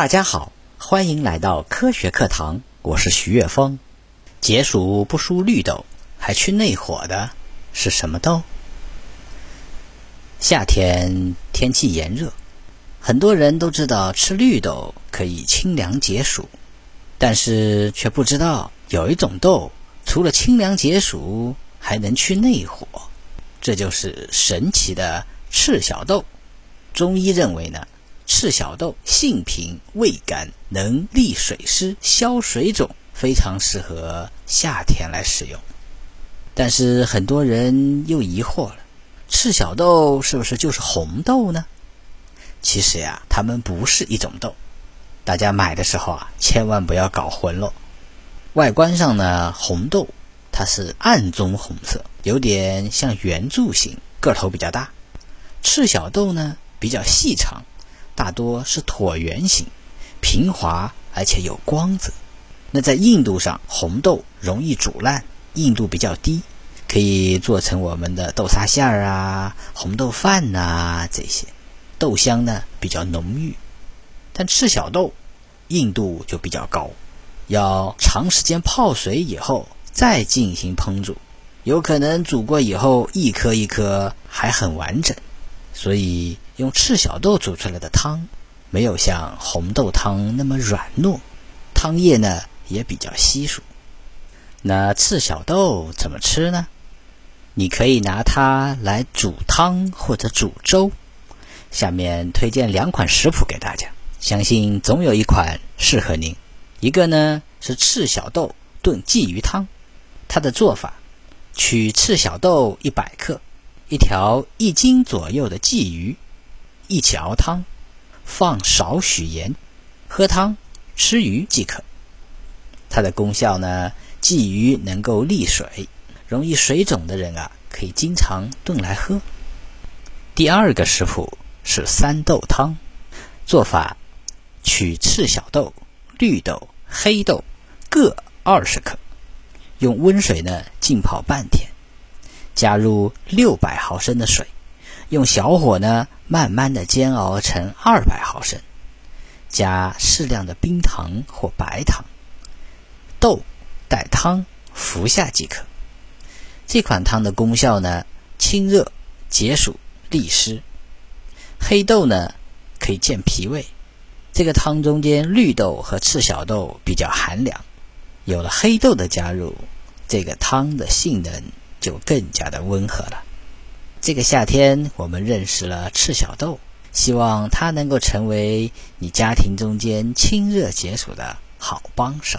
大家好，欢迎来到科学课堂，我是徐月峰。解暑不输绿豆，还去内火的是什么豆？夏天天气炎热，很多人都知道吃绿豆可以清凉解暑，但是却不知道有一种豆除了清凉解暑，还能去内火，这就是神奇的赤小豆。中医认为呢？赤小豆性平味甘，能利水湿、消水肿，非常适合夏天来使用。但是很多人又疑惑了：赤小豆是不是就是红豆呢？其实呀，它们不是一种豆。大家买的时候啊，千万不要搞混了。外观上呢，红豆它是暗棕红色，有点像圆柱形，个头比较大。赤小豆呢，比较细长。大多是椭圆形，平滑而且有光泽。那在硬度上，红豆容易煮烂，硬度比较低，可以做成我们的豆沙馅儿啊、红豆饭呐这些。豆香呢比较浓郁。但赤小豆硬度就比较高，要长时间泡水以后再进行烹煮，有可能煮过以后一颗一颗还很完整。所以用赤小豆煮出来的汤，没有像红豆汤那么软糯，汤液呢也比较稀疏。那赤小豆怎么吃呢？你可以拿它来煮汤或者煮粥。下面推荐两款食谱给大家，相信总有一款适合您。一个呢是赤小豆炖鲫鱼汤，它的做法：取赤小豆一百克。一条一斤左右的鲫鱼，一起熬汤，放少许盐，喝汤吃鱼即可。它的功效呢，鲫鱼能够利水，容易水肿的人啊，可以经常炖来喝。第二个食谱是三豆汤，做法：取赤小豆、绿豆、黑豆各二十克，用温水呢浸泡半天。加入六百毫升的水，用小火呢慢慢的煎熬成二百毫升，加适量的冰糖或白糖，豆带汤服下即可。这款汤的功效呢，清热解暑利湿。黑豆呢可以健脾胃。这个汤中间绿豆和赤小豆比较寒凉，有了黑豆的加入，这个汤的性能。就更加的温和了。这个夏天，我们认识了赤小豆，希望它能够成为你家庭中间清热解暑的好帮手。